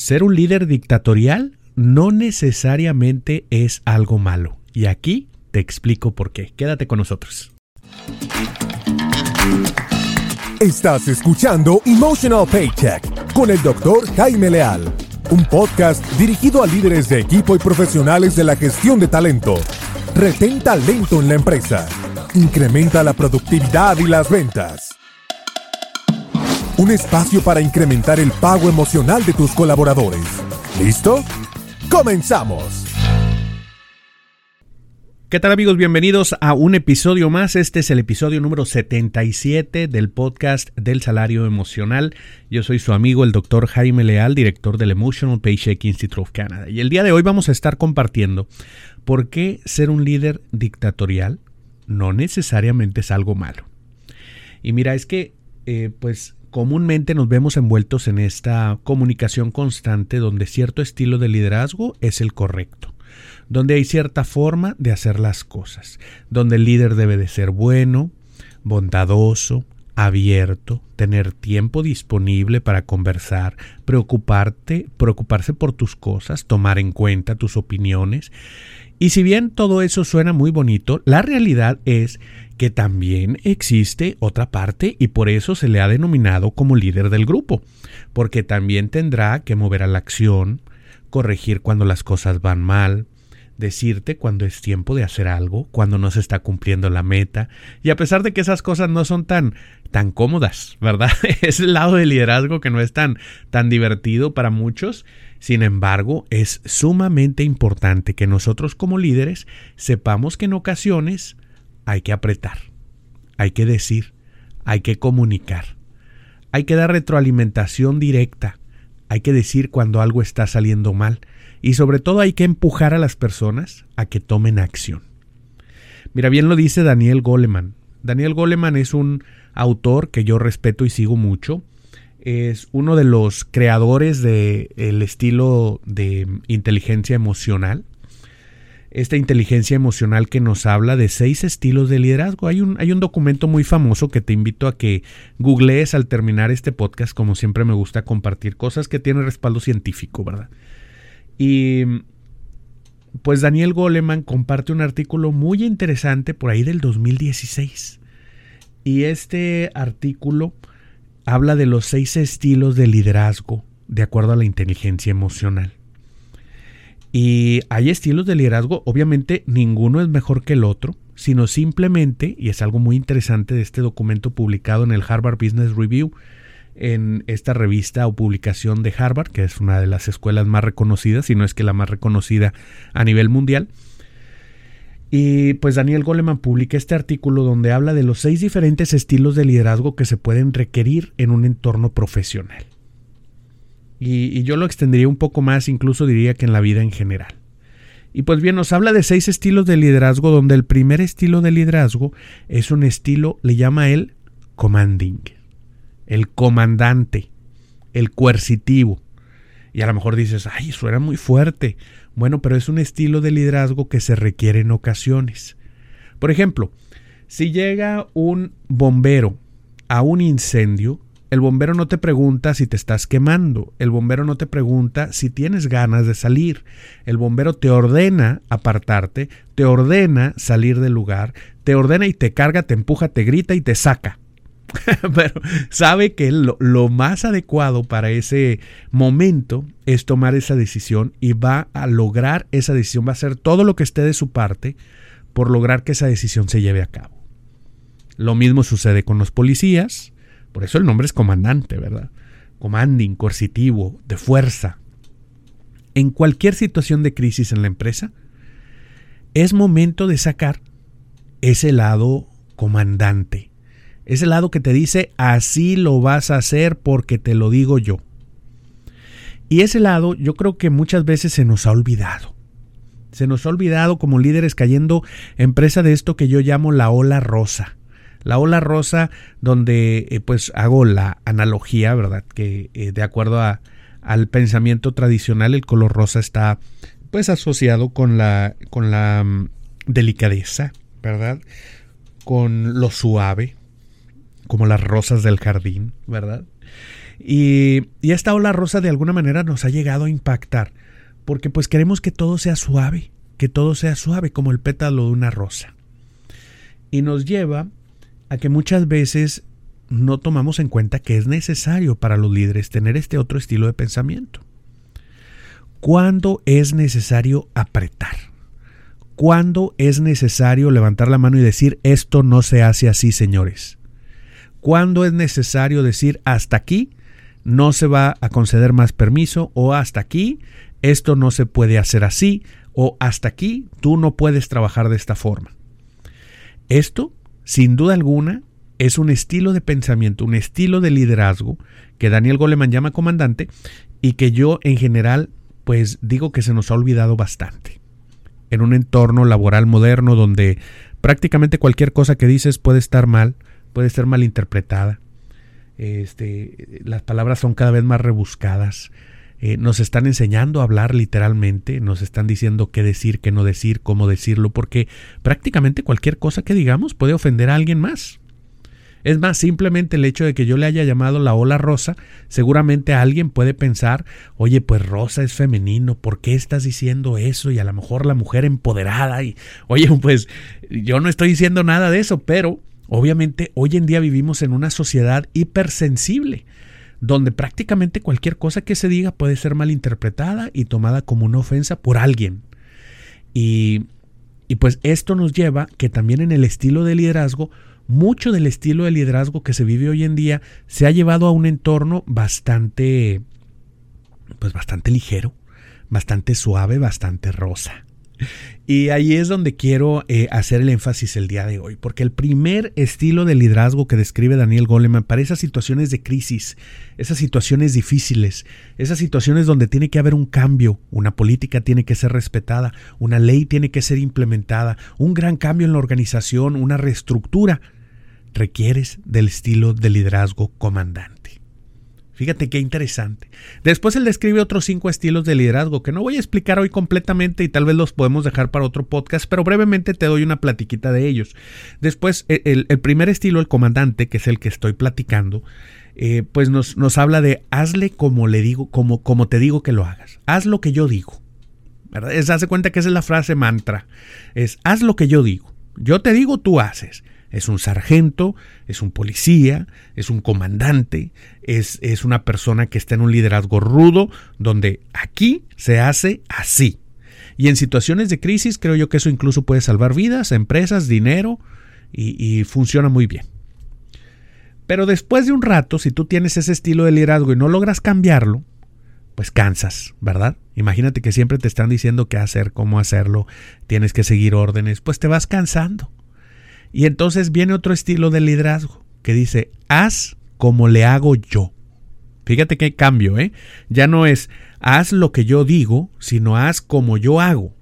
Ser un líder dictatorial no necesariamente es algo malo. Y aquí te explico por qué. Quédate con nosotros. Estás escuchando Emotional Paycheck con el doctor Jaime Leal, un podcast dirigido a líderes de equipo y profesionales de la gestión de talento. Retén talento en la empresa. Incrementa la productividad y las ventas. Un espacio para incrementar el pago emocional de tus colaboradores. ¿Listo? ¡Comenzamos! ¿Qué tal amigos? Bienvenidos a un episodio más. Este es el episodio número 77 del podcast del salario emocional. Yo soy su amigo el doctor Jaime Leal, director del Emotional Paycheck Institute of Canada. Y el día de hoy vamos a estar compartiendo por qué ser un líder dictatorial no necesariamente es algo malo. Y mira, es que eh, pues comúnmente nos vemos envueltos en esta comunicación constante donde cierto estilo de liderazgo es el correcto donde hay cierta forma de hacer las cosas, donde el líder debe de ser bueno, bondadoso, abierto, tener tiempo disponible para conversar, preocuparte, preocuparse por tus cosas, tomar en cuenta tus opiniones. Y si bien todo eso suena muy bonito, la realidad es que también existe otra parte y por eso se le ha denominado como líder del grupo, porque también tendrá que mover a la acción, corregir cuando las cosas van mal, decirte cuando es tiempo de hacer algo, cuando no se está cumpliendo la meta. Y a pesar de que esas cosas no son tan, tan cómodas, ¿verdad? es el lado del liderazgo que no es tan, tan divertido para muchos. Sin embargo, es sumamente importante que nosotros como líderes sepamos que en ocasiones hay que apretar, hay que decir, hay que comunicar, hay que dar retroalimentación directa, hay que decir cuando algo está saliendo mal y sobre todo hay que empujar a las personas a que tomen acción. Mira, bien lo dice Daniel Goleman. Daniel Goleman es un autor que yo respeto y sigo mucho. Es uno de los creadores del estilo de inteligencia emocional. Esta inteligencia emocional que nos habla de seis estilos de liderazgo. Hay un, hay un documento muy famoso que te invito a que googlees al terminar este podcast. Como siempre me gusta compartir cosas que tienen respaldo científico, ¿verdad? Y pues Daniel Goleman comparte un artículo muy interesante por ahí del 2016. Y este artículo habla de los seis estilos de liderazgo de acuerdo a la inteligencia emocional. Y hay estilos de liderazgo, obviamente ninguno es mejor que el otro, sino simplemente, y es algo muy interesante de este documento publicado en el Harvard Business Review, en esta revista o publicación de Harvard, que es una de las escuelas más reconocidas, si no es que la más reconocida a nivel mundial. Y pues Daniel Goleman publica este artículo donde habla de los seis diferentes estilos de liderazgo que se pueden requerir en un entorno profesional. Y, yo lo extendería un poco más, incluso diría que en la vida en general. Y pues bien, nos habla de seis estilos de liderazgo, donde el primer estilo de liderazgo es un estilo, le llama él commanding el comandante, el coercitivo. Y a lo mejor dices, ay, suena muy fuerte. Bueno, pero es un estilo de liderazgo que se requiere en ocasiones. Por ejemplo, si llega un bombero a un incendio, el bombero no te pregunta si te estás quemando, el bombero no te pregunta si tienes ganas de salir, el bombero te ordena apartarte, te ordena salir del lugar, te ordena y te carga, te empuja, te grita y te saca. pero sabe que lo, lo, más adecuado para ese momento es tomar esa decisión y va a lograr esa decisión, va a hacer todo lo que esté de su parte por lograr que esa decisión se lleve a cabo. Lo mismo sucede con los policías, por eso el nombre es comandante, ¿verdad? Commanding, coercitivo, de fuerza. En cualquier situación de crisis en la empresa, es momento de sacar ese lado comandante, es el lado que te dice, así lo vas a hacer porque te lo digo yo. Y ese lado yo creo que muchas veces se nos ha olvidado. Se nos ha olvidado como líderes cayendo en presa de esto que yo llamo la ola rosa. La ola rosa donde eh, pues hago la analogía, ¿verdad? Que eh, de acuerdo a, al pensamiento tradicional el color rosa está pues asociado con la, con la mm, delicadeza, ¿verdad? Con lo suave, como las rosas del jardín, ¿verdad? Y, y esta ola rosa de alguna manera nos ha llegado a impactar, porque pues queremos que todo sea suave, que todo sea suave como el pétalo de una rosa. Y nos lleva a que muchas veces no tomamos en cuenta que es necesario para los líderes tener este otro estilo de pensamiento. ¿Cuándo es necesario apretar? ¿Cuándo es necesario levantar la mano y decir esto no se hace así, señores? ¿Cuándo es necesario decir hasta aquí no se va a conceder más permiso o hasta aquí esto no se puede hacer así o hasta aquí tú no puedes trabajar de esta forma? Esto, sin duda alguna, es un estilo de pensamiento, un estilo de liderazgo que Daniel Goleman llama comandante y que yo en general pues digo que se nos ha olvidado bastante. En un entorno laboral moderno donde prácticamente cualquier cosa que dices puede estar mal, puede ser malinterpretada. Este, las palabras son cada vez más rebuscadas. Eh, nos están enseñando a hablar literalmente, nos están diciendo qué decir, qué no decir, cómo decirlo, porque prácticamente cualquier cosa que digamos puede ofender a alguien más. Es más, simplemente el hecho de que yo le haya llamado la ola rosa, seguramente alguien puede pensar, oye, pues rosa es femenino, ¿por qué estás diciendo eso? Y a lo mejor la mujer empoderada y, oye, pues yo no estoy diciendo nada de eso, pero Obviamente hoy en día vivimos en una sociedad hipersensible, donde prácticamente cualquier cosa que se diga puede ser malinterpretada y tomada como una ofensa por alguien. Y, y pues esto nos lleva que también en el estilo de liderazgo, mucho del estilo de liderazgo que se vive hoy en día se ha llevado a un entorno bastante, pues bastante ligero, bastante suave, bastante rosa. Y ahí es donde quiero eh, hacer el énfasis el día de hoy, porque el primer estilo de liderazgo que describe Daniel Goleman para esas situaciones de crisis, esas situaciones difíciles, esas situaciones donde tiene que haber un cambio, una política tiene que ser respetada, una ley tiene que ser implementada, un gran cambio en la organización, una reestructura, requieres del estilo de liderazgo comandante. Fíjate qué interesante. Después él describe otros cinco estilos de liderazgo que no voy a explicar hoy completamente y tal vez los podemos dejar para otro podcast, pero brevemente te doy una platiquita de ellos. Después, e, el, primer estilo, el comandante, que es el que estoy platicando, eh, pues nos, nos, habla de hazle como le digo, como, como te digo que lo hagas. Haz lo que yo digo. ¿verdad? Es, hace cuenta que esa es la frase mantra. Es haz lo que yo digo. Yo te digo, tú haces es un sargento, es un policía, es un comandante, es, es, una persona que está en un liderazgo rudo, donde aquí se hace así. Y en situaciones de crisis creo yo que eso incluso puede salvar vidas, empresas, dinero y, y funciona muy bien. Pero después de un rato, si tú tienes ese estilo de liderazgo y no logras cambiarlo, pues cansas, ¿verdad? Imagínate que siempre te están diciendo qué hacer, cómo hacerlo, tienes que seguir órdenes, pues te vas cansando. Y entonces viene otro estilo de liderazgo que dice, haz como le hago yo. Fíjate qué cambio, ¿eh? Ya no es haz lo que yo digo, sino haz como yo hago.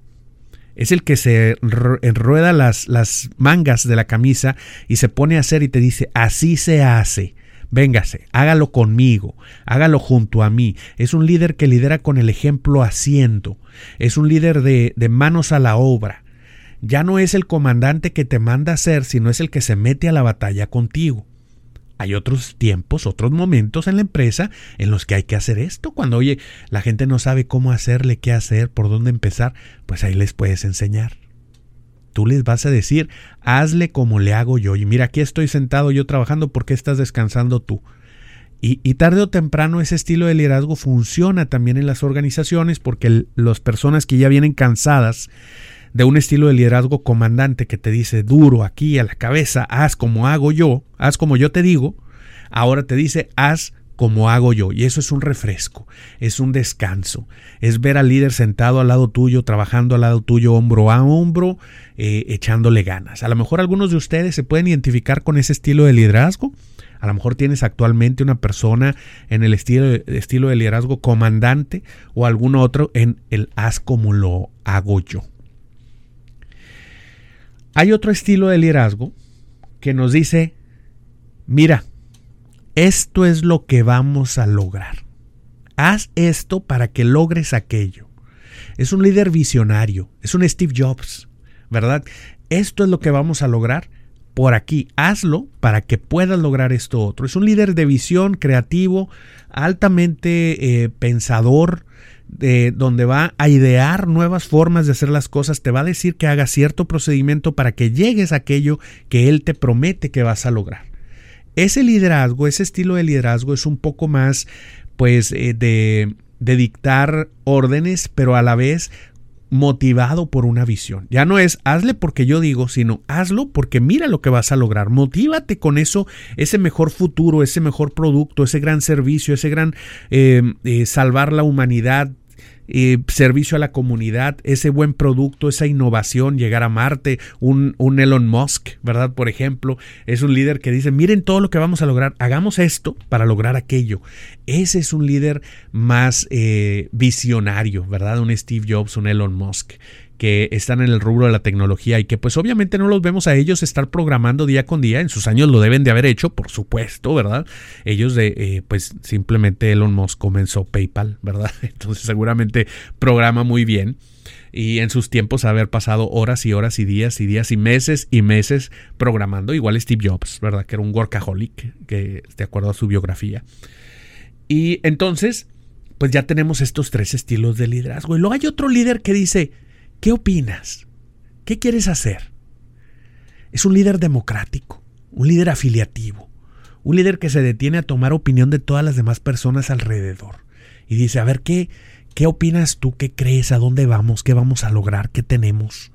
Es el que se enrueda las, las mangas de la camisa y se pone a hacer y te dice, así se hace. Véngase, hágalo conmigo, hágalo junto a mí. Es un líder que lidera con el ejemplo haciendo. Es un líder de, de manos a la obra ya no es el comandante que te manda hacer, sino es el que se mete a la batalla contigo. Hay otros tiempos, otros momentos en la empresa en los que hay que hacer esto. Cuando, oye, la gente no sabe cómo hacerle, qué hacer, por dónde empezar, pues ahí les puedes enseñar. Tú les vas a decir, hazle como le hago yo. Y mira, aquí estoy sentado yo trabajando, porque estás descansando tú? Y, y, tarde o temprano ese estilo de liderazgo funciona también en las organizaciones porque las personas que ya vienen cansadas de un estilo de liderazgo comandante que te dice duro aquí a la cabeza, haz como hago yo, haz como yo te digo, ahora te dice haz como hago yo. Y eso es un refresco, es un descanso, es ver al líder sentado al lado tuyo, trabajando al lado tuyo, hombro a hombro, eh, echándole ganas. A lo mejor algunos de ustedes se pueden identificar con ese estilo de liderazgo. A lo mejor tienes actualmente una persona en el estilo estilo de liderazgo comandante o algún otro en el haz como lo hago yo. Hay otro estilo de liderazgo que nos dice, mira, esto es lo que vamos a lograr. Haz esto para que logres aquello. Es un líder visionario, es un Steve Jobs, ¿verdad? Esto es lo que vamos a lograr por aquí, hazlo para que puedas lograr esto otro. Es un líder de visión, creativo, altamente eh, pensador, de donde va a idear nuevas formas de hacer las cosas, te va a decir que hagas cierto procedimiento para que llegues a aquello que él te promete que vas a lograr. Ese liderazgo, ese estilo de liderazgo es un poco más, pues, eh, de, dictar órdenes, pero a la vez motivado por una visión. Ya no es hazle porque yo digo, sino hazlo porque mira lo que vas a lograr. Motívate con eso, ese mejor futuro, ese mejor producto, ese gran servicio, ese gran eh, eh, salvar la humanidad, servicio a la comunidad, ese buen producto, esa innovación, llegar a Marte, un, un, Elon Musk, ¿verdad? Por ejemplo, es un líder que dice, miren todo lo que vamos a lograr, hagamos esto para lograr aquello. Ese es un líder más eh, visionario, ¿verdad? Un Steve Jobs, un Elon Musk que están en el rubro de la tecnología y que pues obviamente no los vemos a ellos estar programando día con día, en sus años lo deben de haber hecho, por supuesto, ¿verdad? Ellos de, eh, pues simplemente Elon Musk comenzó PayPal, ¿verdad? Entonces seguramente programa muy bien y en sus tiempos haber pasado horas y horas y días y días y meses y meses programando, igual Steve Jobs, ¿verdad? Que era un workaholic, que de acuerdo a su biografía. Y entonces, pues ya tenemos estos tres estilos de liderazgo. Y luego hay otro líder que dice, ¿Qué opinas? ¿Qué quieres hacer? Es un líder democrático, un líder afiliativo, un líder que se detiene a tomar opinión de todas las demás personas alrededor y dice, a ver, ¿qué, qué opinas tú? ¿Qué crees? ¿A dónde vamos? ¿Qué vamos a lograr? ¿Qué tenemos?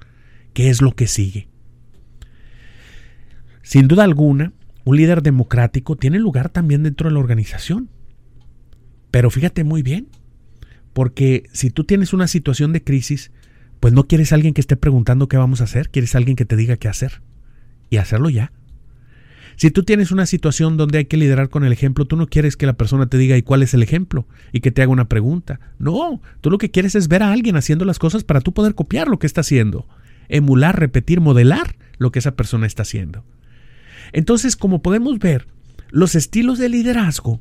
¿Qué es lo que sigue? Sin duda alguna, un líder democrático tiene lugar también dentro de la organización. Pero fíjate muy bien, porque si tú tienes una situación de crisis, pues no quieres a alguien que esté preguntando qué vamos a hacer, quieres a alguien que te diga qué hacer y hacerlo ya. Si tú tienes una situación donde hay que liderar con el ejemplo, tú no quieres que la persona te diga y cuál es el ejemplo y que te haga una pregunta. No, tú lo que quieres es ver a alguien haciendo las cosas para tú poder copiar lo que está haciendo, emular, repetir, modelar lo que esa persona está haciendo. Entonces, como podemos ver, los estilos de liderazgo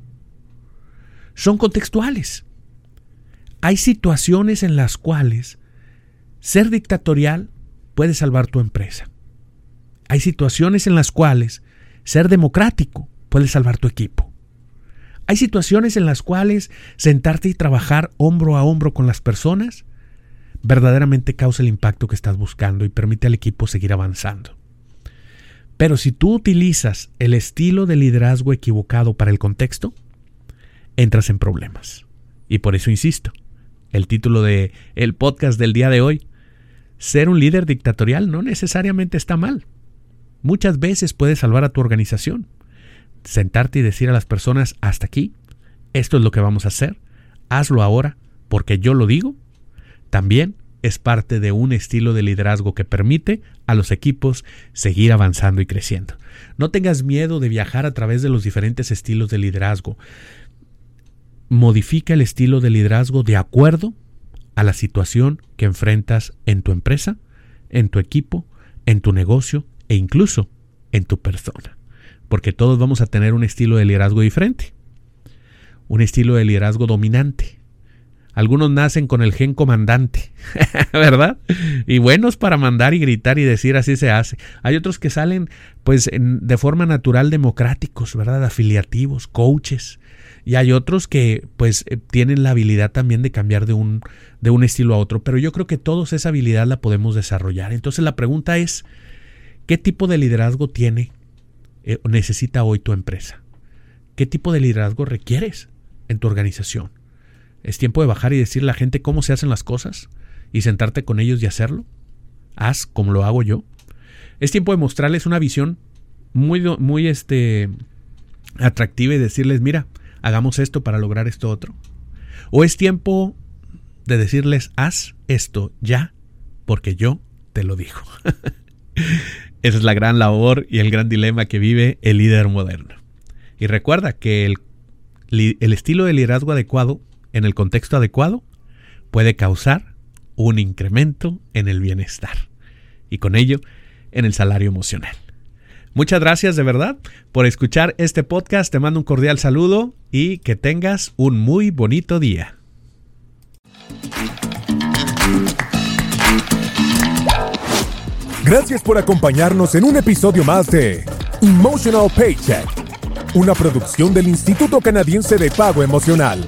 son contextuales. Hay situaciones en las cuales ser dictatorial puede salvar tu empresa. Hay situaciones en las cuales ser democrático puede salvar tu equipo. Hay situaciones en las cuales sentarte y trabajar hombro a hombro con las personas verdaderamente causa el impacto que estás buscando y permite al equipo seguir avanzando. Pero si tú utilizas el estilo de liderazgo equivocado para el contexto, entras en problemas. Y por eso insisto, el título de el podcast del día de hoy ser un líder dictatorial no necesariamente está mal. Muchas veces puede salvar a tu organización. Sentarte y decir a las personas, hasta aquí, esto es lo que vamos a hacer, hazlo ahora, porque yo lo digo, también es parte de un estilo de liderazgo que permite a los equipos seguir avanzando y creciendo. No tengas miedo de viajar a través de los diferentes estilos de liderazgo. Modifica el estilo de liderazgo de acuerdo a la situación que enfrentas en tu empresa, en tu equipo, en tu negocio e incluso en tu persona. Porque todos vamos a tener un estilo de liderazgo diferente, un estilo de liderazgo dominante. Algunos nacen con el gen comandante, ¿verdad? Y buenos para mandar y gritar y decir así se hace. Hay otros que salen pues de forma natural democráticos, ¿verdad? Afiliativos, coaches, y hay otros que pues eh, tienen la habilidad también de cambiar de un, de un estilo a otro, pero yo creo que todos esa habilidad la podemos desarrollar. Entonces la pregunta es, ¿qué tipo de liderazgo tiene eh, necesita hoy tu empresa? ¿Qué tipo de liderazgo requieres en tu organización? ¿Es tiempo de bajar y decirle a la gente cómo se hacen las cosas y sentarte con ellos y hacerlo? Haz como lo hago yo. Es tiempo de mostrarles una visión muy, muy este, atractiva y decirles, mira, hagamos esto para lograr esto otro. O es tiempo de decirles, haz esto ya, porque yo te lo digo. Esa es la gran labor y el gran dilema que vive el líder moderno. Y recuerda que el, el estilo de liderazgo adecuado en el contexto adecuado puede causar un incremento en el bienestar y con ello en el salario emocional. Muchas gracias de verdad por escuchar este podcast. Te mando un cordial saludo y que tengas un muy bonito día. Gracias por acompañarnos en un episodio más de Emotional Paycheck, una producción del Instituto Canadiense de Pago Emocional.